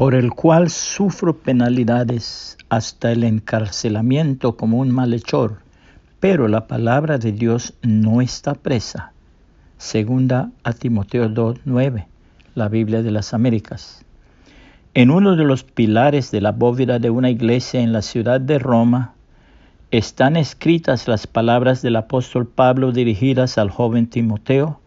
por el cual sufro penalidades hasta el encarcelamiento como un malhechor, pero la palabra de Dios no está presa. Segunda a Timoteo 2.9, la Biblia de las Américas. En uno de los pilares de la bóveda de una iglesia en la ciudad de Roma están escritas las palabras del apóstol Pablo dirigidas al joven Timoteo,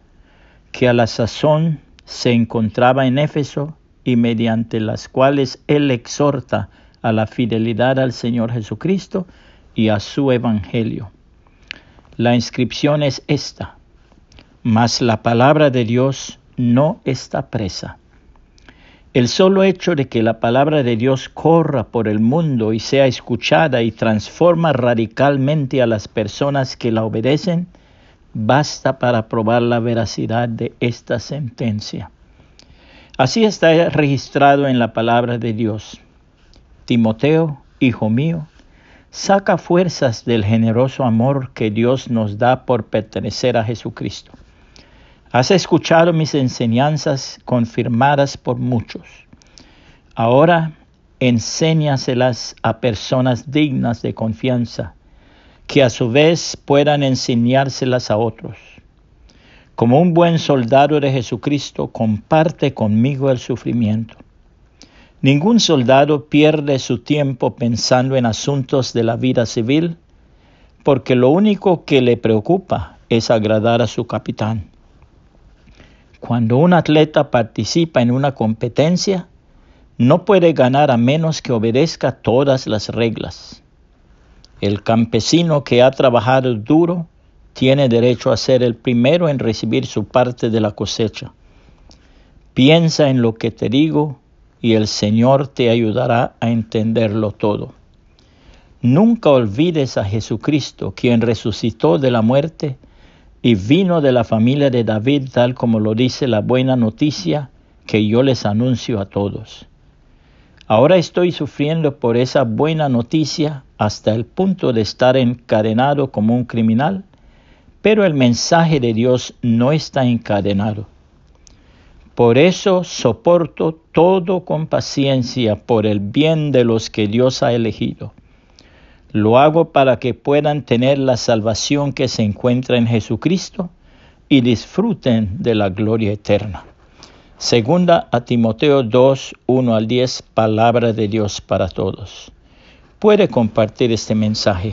que a la sazón se encontraba en Éfeso y mediante las cuales él exhorta a la fidelidad al Señor Jesucristo y a su Evangelio. La inscripción es esta, mas la palabra de Dios no está presa. El solo hecho de que la palabra de Dios corra por el mundo y sea escuchada y transforma radicalmente a las personas que la obedecen, basta para probar la veracidad de esta sentencia. Así está registrado en la palabra de Dios. Timoteo, hijo mío, saca fuerzas del generoso amor que Dios nos da por pertenecer a Jesucristo. Has escuchado mis enseñanzas confirmadas por muchos. Ahora enséñaselas a personas dignas de confianza, que a su vez puedan enseñárselas a otros. Como un buen soldado de Jesucristo, comparte conmigo el sufrimiento. Ningún soldado pierde su tiempo pensando en asuntos de la vida civil, porque lo único que le preocupa es agradar a su capitán. Cuando un atleta participa en una competencia, no puede ganar a menos que obedezca todas las reglas. El campesino que ha trabajado duro tiene derecho a ser el primero en recibir su parte de la cosecha. Piensa en lo que te digo y el Señor te ayudará a entenderlo todo. Nunca olvides a Jesucristo, quien resucitó de la muerte y vino de la familia de David, tal como lo dice la buena noticia que yo les anuncio a todos. Ahora estoy sufriendo por esa buena noticia hasta el punto de estar encadenado como un criminal pero el mensaje de Dios no está encadenado. Por eso soporto todo con paciencia por el bien de los que Dios ha elegido. Lo hago para que puedan tener la salvación que se encuentra en Jesucristo y disfruten de la gloria eterna. Segunda a Timoteo 2, 1 al 10, palabra de Dios para todos. Puede compartir este mensaje